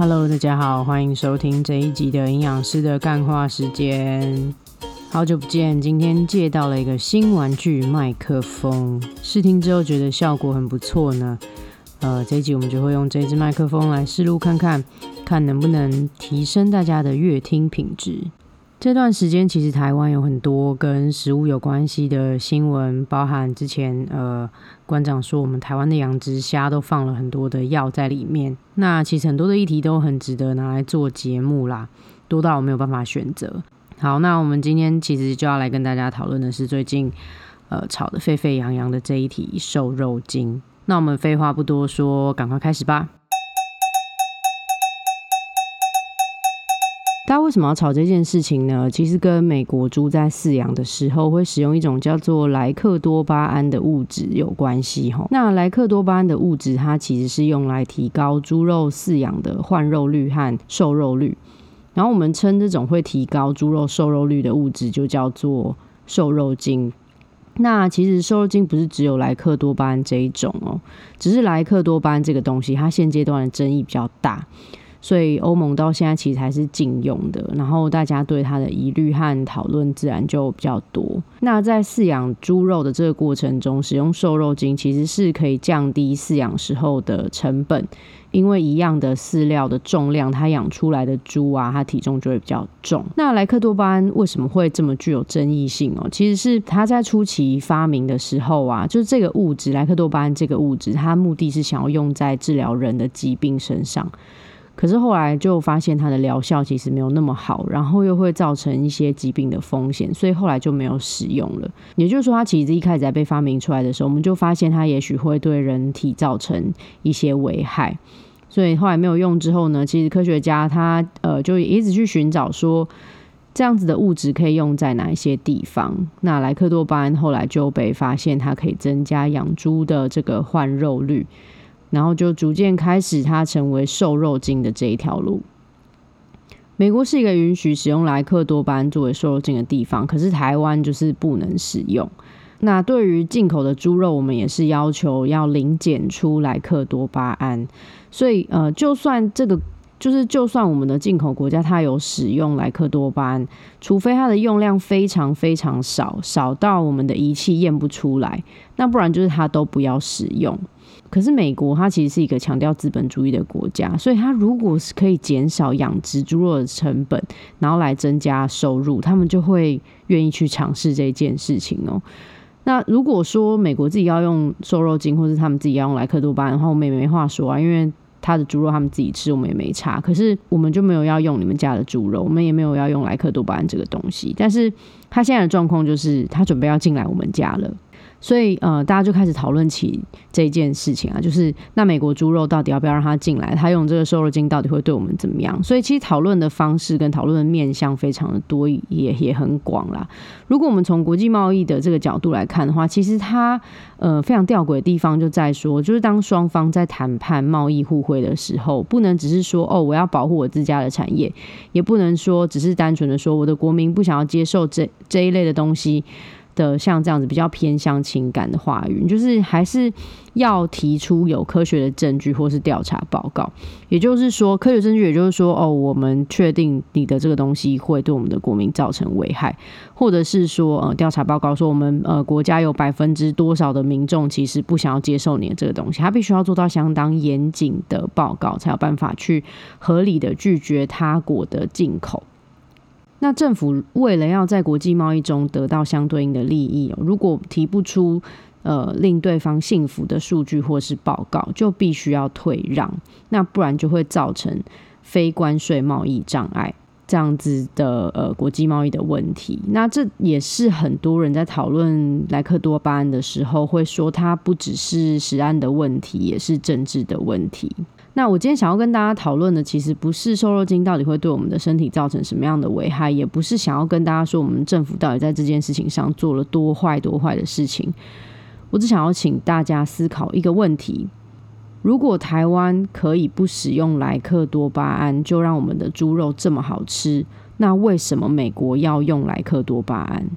Hello，大家好，欢迎收听这一集的营养师的干话时间。好久不见，今天借到了一个新玩具麦克风，试听之后觉得效果很不错呢。呃，这一集我们就会用这支麦克风来试录看看，看能不能提升大家的乐听品质。这段时间其实台湾有很多跟食物有关系的新闻，包含之前呃馆长说我们台湾的养殖虾都放了很多的药在里面。那其实很多的议题都很值得拿来做节目啦，多到我没有办法选择。好，那我们今天其实就要来跟大家讨论的是最近呃炒得沸沸扬扬的这一题瘦肉精。那我们废话不多说，赶快开始吧。大家为什么要炒这件事情呢？其实跟美国猪在饲养的时候会使用一种叫做莱克多巴胺的物质有关系哈。那莱克多巴胺的物质，它其实是用来提高猪肉饲养的换肉率和瘦肉率。然后我们称这种会提高猪肉瘦肉率的物质就叫做瘦肉精。那其实瘦肉精不是只有莱克多巴胺这一种哦，只是莱克多巴胺这个东西，它现阶段的争议比较大。所以欧盟到现在其实还是禁用的，然后大家对它的疑虑和讨论自然就比较多。那在饲养猪肉的这个过程中，使用瘦肉精其实是可以降低饲养时候的成本，因为一样的饲料的重量，它养出来的猪啊，它体重就会比较重。那莱克多巴胺为什么会这么具有争议性哦？其实是它在初期发明的时候啊，就是这个物质莱克多巴胺这个物质，它目的是想要用在治疗人的疾病身上。可是后来就发现它的疗效其实没有那么好，然后又会造成一些疾病的风险，所以后来就没有使用了。也就是说，它其实一开始在被发明出来的时候，我们就发现它也许会对人体造成一些危害，所以后来没有用之后呢，其实科学家他呃就一直去寻找说这样子的物质可以用在哪一些地方。那莱克多巴胺后来就被发现它可以增加养猪的这个换肉率。然后就逐渐开始，它成为瘦肉精的这一条路。美国是一个允许使用莱克多巴胺作为瘦肉精的地方，可是台湾就是不能使用。那对于进口的猪肉，我们也是要求要零检出莱克多巴胺。所以，呃，就算这个就是，就算我们的进口国家它有使用莱克多巴胺，除非它的用量非常非常少，少到我们的仪器验不出来，那不然就是它都不要使用。可是美国它其实是一个强调资本主义的国家，所以它如果是可以减少养殖猪肉的成本，然后来增加收入，他们就会愿意去尝试这件事情哦。那如果说美国自己要用瘦肉精，或是他们自己要用莱克多巴胺的话，我们也没话说啊，因为他的猪肉他们自己吃，我们也没差。可是我们就没有要用你们家的猪肉，我们也没有要用莱克多巴胺这个东西。但是他现在的状况就是，他准备要进来我们家了。所以，呃，大家就开始讨论起这件事情啊，就是那美国猪肉到底要不要让它进来？它用这个瘦肉精到底会对我们怎么样？所以，其实讨论的方式跟讨论的面向非常的多，也也很广啦。如果我们从国际贸易的这个角度来看的话，其实它呃非常吊诡的地方就在说，就是当双方在谈判贸易互惠的时候，不能只是说哦，我要保护我自家的产业，也不能说只是单纯的说我的国民不想要接受这这一类的东西。的像这样子比较偏向情感的话语，就是还是要提出有科学的证据或是调查报告。也就是说，科学证据，也就是说，哦，我们确定你的这个东西会对我们的国民造成危害，或者是说，呃，调查报告说我们呃国家有百分之多少的民众其实不想要接受你的这个东西，他必须要做到相当严谨的报告，才有办法去合理的拒绝他国的进口。那政府为了要在国际贸易中得到相对应的利益，如果提不出呃令对方信服的数据或是报告，就必须要退让，那不然就会造成非关税贸易障碍这样子的呃国际贸易的问题。那这也是很多人在讨论莱克多巴胺的时候会说，它不只是食安的问题，也是政治的问题。那我今天想要跟大家讨论的，其实不是瘦肉精到底会对我们的身体造成什么样的危害，也不是想要跟大家说我们政府到底在这件事情上做了多坏多坏的事情。我只想要请大家思考一个问题：如果台湾可以不使用莱克多巴胺，就让我们的猪肉这么好吃，那为什么美国要用莱克多巴胺？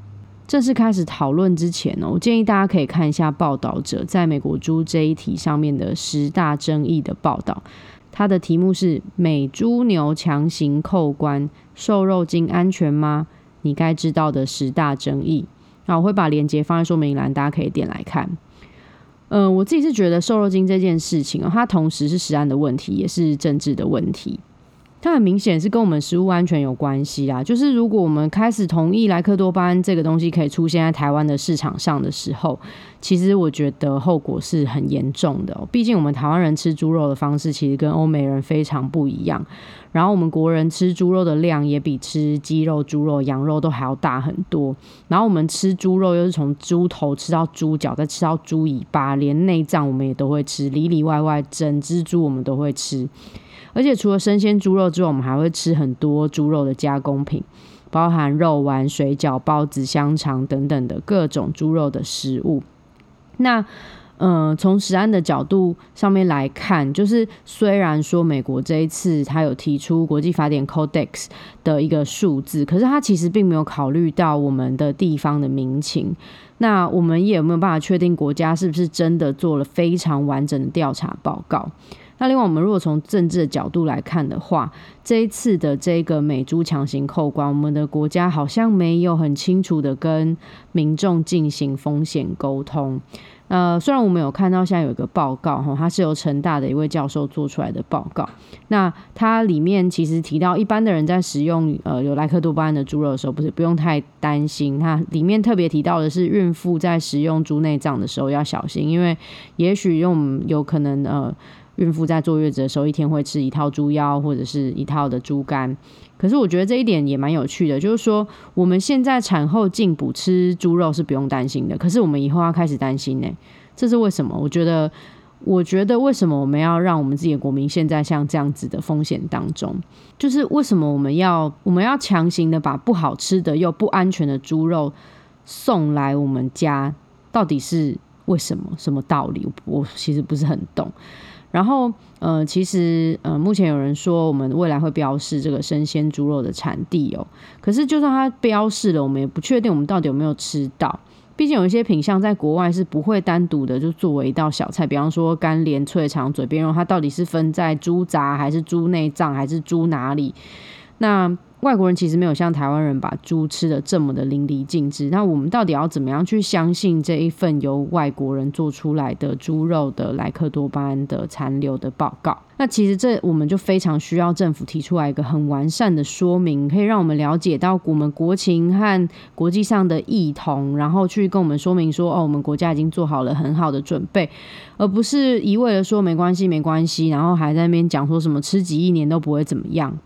正式开始讨论之前呢，我建议大家可以看一下报道者在美国猪这一题上面的十大争议的报道。它的题目是“美猪牛强行扣关，瘦肉精安全吗？你该知道的十大争议”。那我会把链接放在说明栏，大家可以点来看。嗯，我自己是觉得瘦肉精这件事情哦，它同时是食安的问题，也是政治的问题。它很明显是跟我们食物安全有关系啦。就是如果我们开始同意莱克多巴胺这个东西可以出现在台湾的市场上的时候，其实我觉得后果是很严重的。毕竟我们台湾人吃猪肉的方式其实跟欧美人非常不一样，然后我们国人吃猪肉的量也比吃鸡肉、猪肉、羊肉都还要大很多。然后我们吃猪肉又是从猪头吃到猪脚，再吃到猪尾巴，连内脏我们也都会吃，里里外外整只猪我们都会吃。而且除了生鲜猪肉之外，我们还会吃很多猪肉的加工品，包含肉丸、水饺、包子、香肠等等的各种猪肉的食物。那，嗯，从食安的角度上面来看，就是虽然说美国这一次它有提出国际法典 Codex 的一个数字，可是它其实并没有考虑到我们的地方的民情。那我们也没有办法确定国家是不是真的做了非常完整的调查报告？那另外，我们如果从政治的角度来看的话，这一次的这个美猪强行扣关，我们的国家好像没有很清楚的跟民众进行风险沟通。呃，虽然我们有看到现在有一个报告哈，它是由成大的一位教授做出来的报告。那它里面其实提到，一般的人在使用呃有莱克多巴胺的猪肉的时候，不是不用太担心。它里面特别提到的是，孕妇在食用猪内脏的时候要小心，因为也许用有可能呃。孕妇在坐月子的时候，一天会吃一套猪腰或者是一套的猪肝。可是我觉得这一点也蛮有趣的，就是说我们现在产后进补吃猪肉是不用担心的，可是我们以后要开始担心呢？这是为什么？我觉得，我觉得为什么我们要让我们自己的国民现在像这样子的风险当中？就是为什么我们要我们要强行的把不好吃的又不安全的猪肉送来我们家？到底是为什么？什么道理？我其实不是很懂。然后，呃，其实，呃，目前有人说我们未来会标示这个生鲜猪肉的产地哦。可是，就算它标示了，我们也不确定我们到底有没有吃到。毕竟有一些品相在国外是不会单独的就作为一道小菜，比方说干莲脆肠嘴边肉，它到底是分在猪杂还是猪内脏还是猪哪里？那。外国人其实没有像台湾人把猪吃的这么的淋漓尽致。那我们到底要怎么样去相信这一份由外国人做出来的猪肉的莱克多巴胺的残留的报告？那其实这我们就非常需要政府提出来一个很完善的说明，可以让我们了解到我们国情和国际上的异同，然后去跟我们说明说，哦，我们国家已经做好了很好的准备，而不是一味的说没关系没关系，然后还在那边讲说什么吃几亿年都不会怎么样。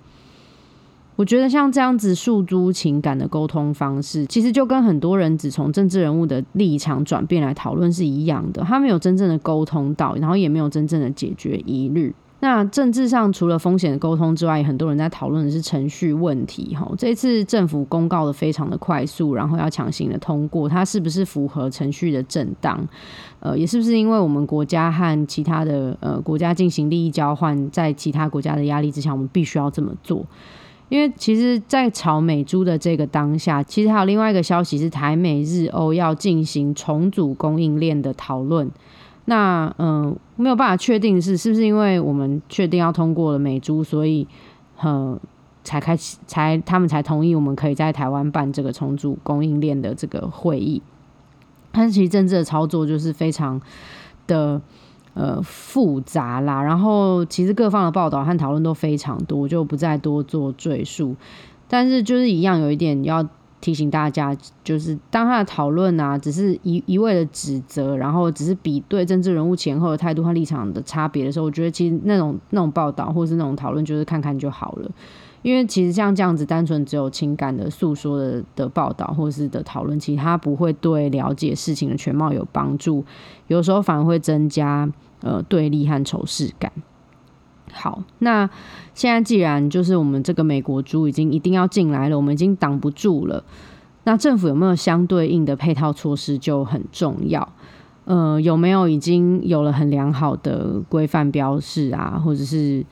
我觉得像这样子诉诸情感的沟通方式，其实就跟很多人只从政治人物的立场转变来讨论是一样的。他没有真正的沟通到，然后也没有真正的解决疑虑。那政治上除了风险的沟通之外，很多人在讨论的是程序问题。哈，这次政府公告的非常的快速，然后要强行的通过，它是不是符合程序的正当？呃，也是不是因为我们国家和其他的呃国家进行利益交换，在其他国家的压力之下，我们必须要这么做？因为其实，在炒美猪的这个当下，其实还有另外一个消息是台美日欧要进行重组供应链的讨论。那嗯，没有办法确定是是不是因为我们确定要通过了美猪，所以呃才开始才他们才同意我们可以在台湾办这个重组供应链的这个会议。但其实政治的操作就是非常的。呃，复杂啦，然后其实各方的报道和讨论都非常多，就不再多做赘述。但是就是一样，有一点要提醒大家，就是当他的讨论啊，只是一一味的指责，然后只是比对政治人物前后的态度和立场的差别的时候，我觉得其实那种那种报道或是那种讨论，就是看看就好了。因为其实像这样子单纯只有情感的诉说的的报道或是的讨论，其实它不会对了解事情的全貌有帮助，有时候反而会增加。呃，对立和仇视感。好，那现在既然就是我们这个美国猪已经一定要进来了，我们已经挡不住了。那政府有没有相对应的配套措施就很重要。呃，有没有已经有了很良好的规范标示啊，或者是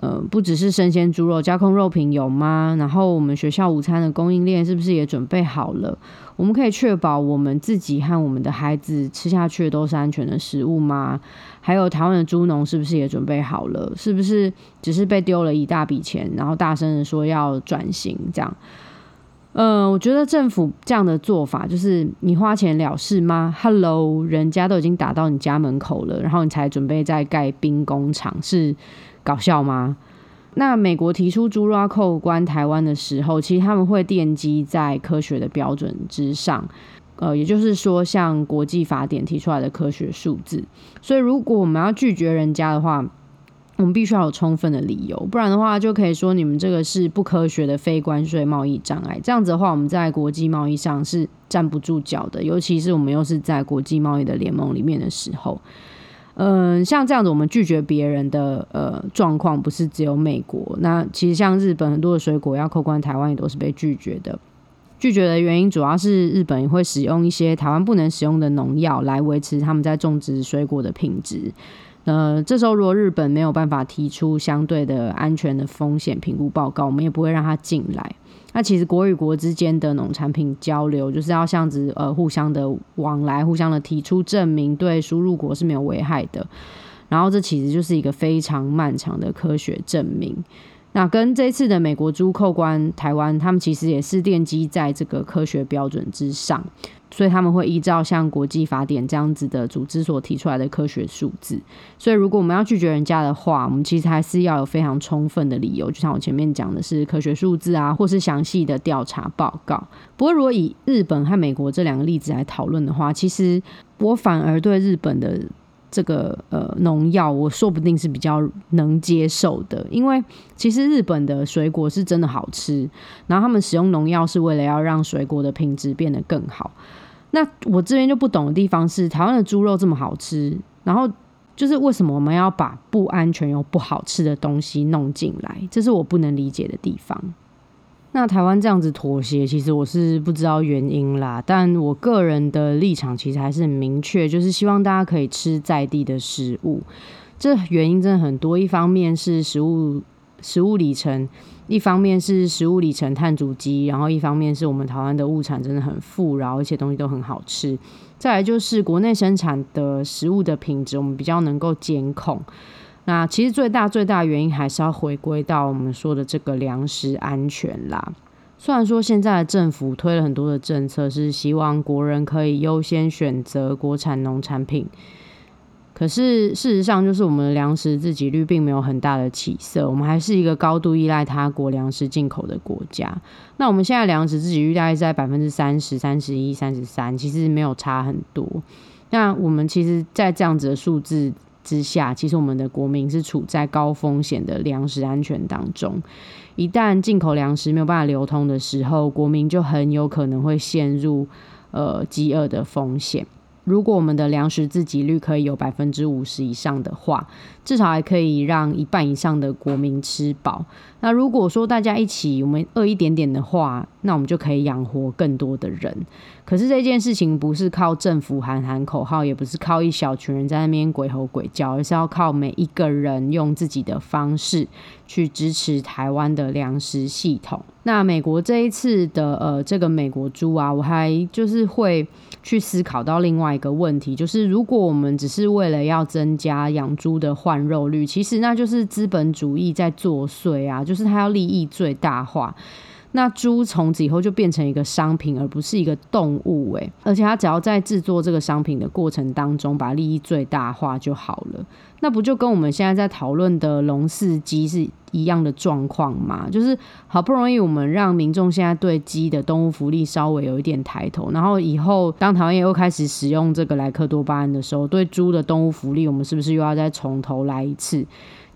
呃，不只是生鲜猪肉，加工肉品有吗？然后我们学校午餐的供应链是不是也准备好了？我们可以确保我们自己和我们的孩子吃下去都是安全的食物吗？还有台湾的猪农是不是也准备好了？是不是只是被丢了一大笔钱，然后大声的说要转型这样？嗯，我觉得政府这样的做法就是你花钱了事吗？Hello，人家都已经打到你家门口了，然后你才准备再盖兵工厂，是搞笑吗？那美国提出猪肉扣关台湾的时候，其实他们会奠基在科学的标准之上，呃，也就是说，像国际法典提出来的科学数字。所以，如果我们要拒绝人家的话，我们必须要有充分的理由，不然的话，就可以说你们这个是不科学的非关税贸易障碍。这样子的话，我们在国际贸易上是站不住脚的，尤其是我们又是在国际贸易的联盟里面的时候。嗯，像这样子，我们拒绝别人的呃状况，不是只有美国。那其实像日本很多的水果要扣关台湾，也都是被拒绝的。拒绝的原因主要是日本会使用一些台湾不能使用的农药来维持他们在种植水果的品质。呃，这时候如果日本没有办法提出相对的安全的风险评估报告，我们也不会让他进来。那其实国与国之间的农产品交流，就是要这样子呃互相的往来，互相的提出证明，对输入国是没有危害的。然后这其实就是一个非常漫长的科学证明。那跟这次的美国猪扣关台湾，他们其实也是奠基在这个科学标准之上。所以他们会依照像国际法典这样子的组织所提出来的科学数字。所以如果我们要拒绝人家的话，我们其实还是要有非常充分的理由，就像我前面讲的是科学数字啊，或是详细的调查报告。不过如果以日本和美国这两个例子来讨论的话，其实我反而对日本的。这个呃农药，我说不定是比较能接受的，因为其实日本的水果是真的好吃，然后他们使用农药是为了要让水果的品质变得更好。那我这边就不懂的地方是，台湾的猪肉这么好吃，然后就是为什么我们要把不安全又不好吃的东西弄进来？这是我不能理解的地方。那台湾这样子妥协，其实我是不知道原因啦。但我个人的立场其实还是很明确，就是希望大家可以吃在地的食物。这原因真的很多，一方面是食物食物里程，一方面是食物里程碳足迹，然后一方面是我们台湾的物产真的很富饶，而且东西都很好吃。再来就是国内生产的食物的品质，我们比较能够监控。那其实最大最大原因还是要回归到我们说的这个粮食安全啦。虽然说现在的政府推了很多的政策，是希望国人可以优先选择国产农产品，可是事实上就是我们的粮食自给率并没有很大的起色，我们还是一个高度依赖他国粮食进口的国家。那我们现在粮食自给率大概在百分之三十三、十一、三十三，其实没有差很多。那我们其实，在这样子的数字。之下，其实我们的国民是处在高风险的粮食安全当中。一旦进口粮食没有办法流通的时候，国民就很有可能会陷入呃饥饿的风险。如果我们的粮食自给率可以有百分之五十以上的话，至少还可以让一半以上的国民吃饱。那如果说大家一起我们饿一点点的话，那我们就可以养活更多的人。可是这件事情不是靠政府喊喊口号，也不是靠一小群人在那边鬼吼鬼叫，而是要靠每一个人用自己的方式去支持台湾的粮食系统。那美国这一次的呃这个美国猪啊，我还就是会。去思考到另外一个问题，就是如果我们只是为了要增加养猪的换肉率，其实那就是资本主义在作祟啊！就是它要利益最大化，那猪从此以后就变成一个商品，而不是一个动物诶，而且它只要在制作这个商品的过程当中把利益最大化就好了，那不就跟我们现在在讨论的龙四鸡是？一样的状况吗，就是好不容易我们让民众现在对鸡的动物福利稍微有一点抬头，然后以后当台湾又开始使用这个莱克多巴胺的时候，对猪的动物福利，我们是不是又要再从头来一次？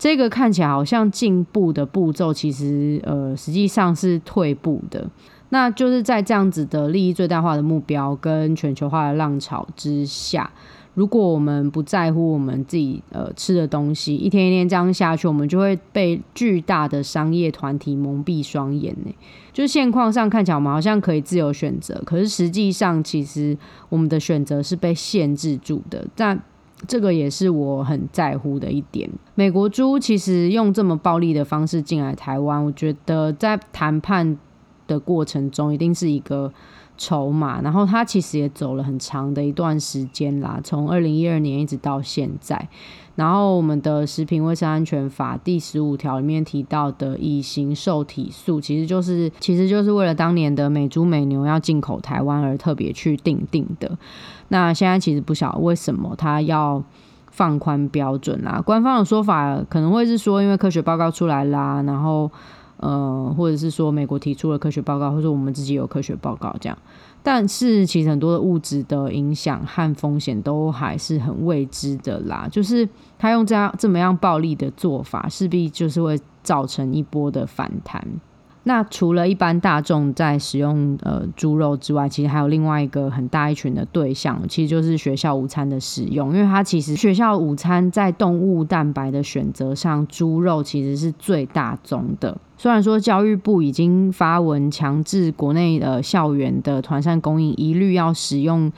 这个看起来好像进步的步骤，其实呃实际上是退步的。那就是在这样子的利益最大化的目标跟全球化的浪潮之下。如果我们不在乎我们自己呃吃的东西，一天一天这样下去，我们就会被巨大的商业团体蒙蔽双眼呢。就现况上看起来，我们好像可以自由选择，可是实际上其实我们的选择是被限制住的。但这个也是我很在乎的一点。美国猪其实用这么暴力的方式进来台湾，我觉得在谈判的过程中一定是一个筹码。然后它其实也走了很长的一段时间啦，从二零一二年一直到现在。然后我们的食品卫生安全法第十五条里面提到的乙型受体素，其实就是其实就是为了当年的美猪美牛要进口台湾而特别去定定的。那现在其实不晓得为什么它要放宽标准啦。官方的说法可能会是说，因为科学报告出来啦，然后呃，或者是说美国提出了科学报告，或者我们自己有科学报告这样。但是其实很多的物质的影响和风险都还是很未知的啦。就是他用这样这么样暴力的做法，势必就是会造成一波的反弹。那除了一般大众在使用呃猪肉之外，其实还有另外一个很大一群的对象，其实就是学校午餐的使用。因为它其实学校午餐在动物蛋白的选择上，猪肉其实是最大宗的。虽然说教育部已经发文强制国内的校园的团膳供应一律要使用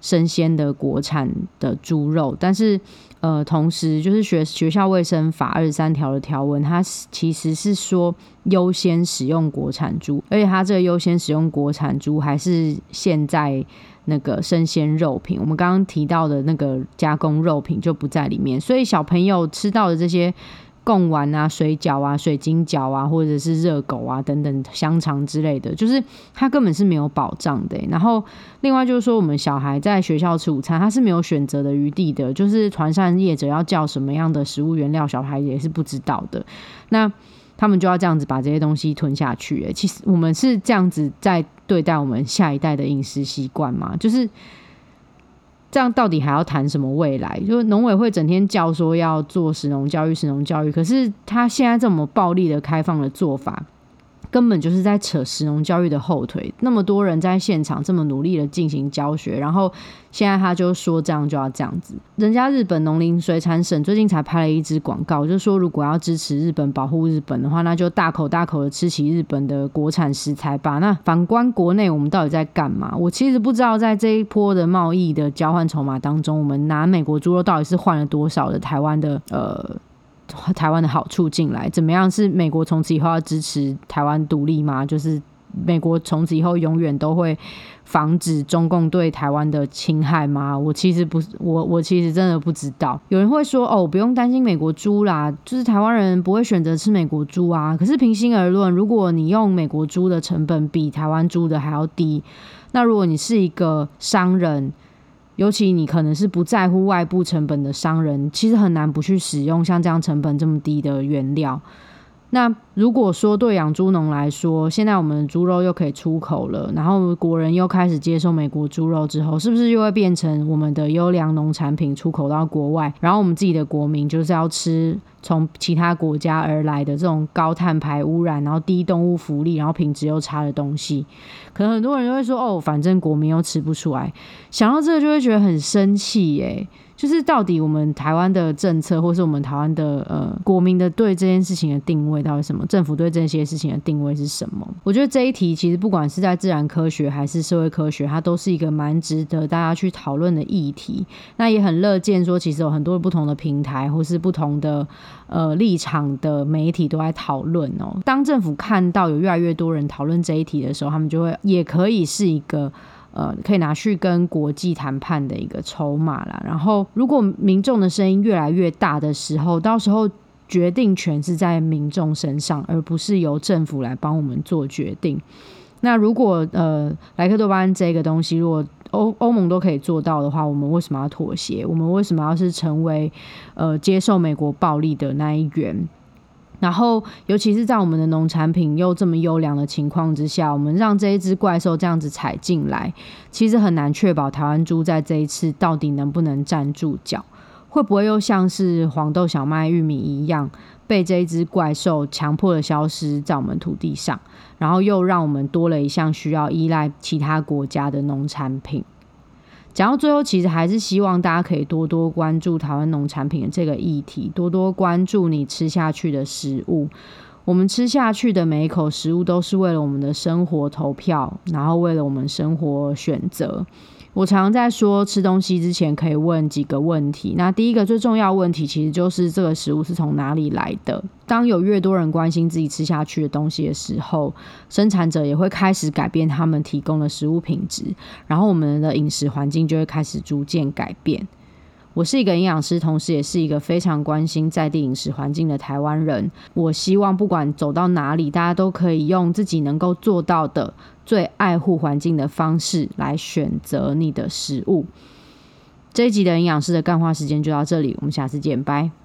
生鲜的国产的猪肉，但是。呃，同时就是学学校卫生法二十三条的条文，它其实是说优先使用国产猪，而且它这个优先使用国产猪还是现在那个生鲜肉品，我们刚刚提到的那个加工肉品就不在里面，所以小朋友吃到的这些。贡丸啊、水饺啊、水晶饺啊，或者是热狗啊等等香肠之类的，就是它根本是没有保障的。然后另外就是说，我们小孩在学校吃午餐，他是没有选择的余地的。就是团膳业者要叫什么样的食物原料，小孩也是不知道的。那他们就要这样子把这些东西吞下去。其实我们是这样子在对待我们下一代的饮食习惯嘛？就是。这样到底还要谈什么未来？就是农委会整天叫说要做食农教育，食农教育，可是他现在这么暴力的开放的做法。根本就是在扯石农教育的后腿。那么多人在现场这么努力的进行教学，然后现在他就说这样就要这样子。人家日本农林水产省最近才拍了一支广告，就说如果要支持日本、保护日本的话，那就大口大口的吃起日本的国产食材吧。那反观国内，我们到底在干嘛？我其实不知道，在这一波的贸易的交换筹码当中，我们拿美国猪肉到底是换了多少的台湾的呃。台湾的好处进来怎么样？是美国从此以后要支持台湾独立吗？就是美国从此以后永远都会防止中共对台湾的侵害吗？我其实不是，我我其实真的不知道。有人会说哦，不用担心美国猪啦，就是台湾人不会选择吃美国猪啊。可是平心而论，如果你用美国猪的成本比台湾猪的还要低，那如果你是一个商人。尤其你可能是不在乎外部成本的商人，其实很难不去使用像这样成本这么低的原料。那如果说对养猪农来说，现在我们猪肉又可以出口了，然后国人又开始接受美国猪肉之后，是不是又会变成我们的优良农产品出口到国外？然后我们自己的国民就是要吃从其他国家而来的这种高碳排污染，然后低动物福利，然后品质又差的东西？可能很多人就会说：“哦，反正国民又吃不出来。”想到这个就会觉得很生气耶。就是到底我们台湾的政策，或是我们台湾的呃国民的对这件事情的定位到底什么？政府对这些事情的定位是什么？我觉得这一题其实不管是在自然科学还是社会科学，它都是一个蛮值得大家去讨论的议题。那也很乐见说，其实有很多不同的平台或是不同的呃立场的媒体都在讨论哦。当政府看到有越来越多人讨论这一题的时候，他们就会也可以是一个。呃，可以拿去跟国际谈判的一个筹码啦。然后，如果民众的声音越来越大的时候，到时候决定权是在民众身上，而不是由政府来帮我们做决定。那如果呃莱克多巴胺这个东西，如果欧欧盟都可以做到的话，我们为什么要妥协？我们为什么要是成为呃接受美国暴力的那一员？然后，尤其是在我们的农产品又这么优良的情况之下，我们让这一只怪兽这样子踩进来，其实很难确保台湾猪在这一次到底能不能站住脚，会不会又像是黄豆、小麦、玉米一样，被这一只怪兽强迫的消失在我们土地上，然后又让我们多了一项需要依赖其他国家的农产品。讲到最后，其实还是希望大家可以多多关注台湾农产品的这个议题，多多关注你吃下去的食物。我们吃下去的每一口食物，都是为了我们的生活投票，然后为了我们生活选择。我常常在说，吃东西之前可以问几个问题。那第一个最重要问题，其实就是这个食物是从哪里来的。当有越多人关心自己吃下去的东西的时候，生产者也会开始改变他们提供的食物品质，然后我们的饮食环境就会开始逐渐改变。我是一个营养师，同时也是一个非常关心在地饮食环境的台湾人。我希望不管走到哪里，大家都可以用自己能够做到的。最爱护环境的方式来选择你的食物。这一集的营养师的干话时间就到这里，我们下次见，拜。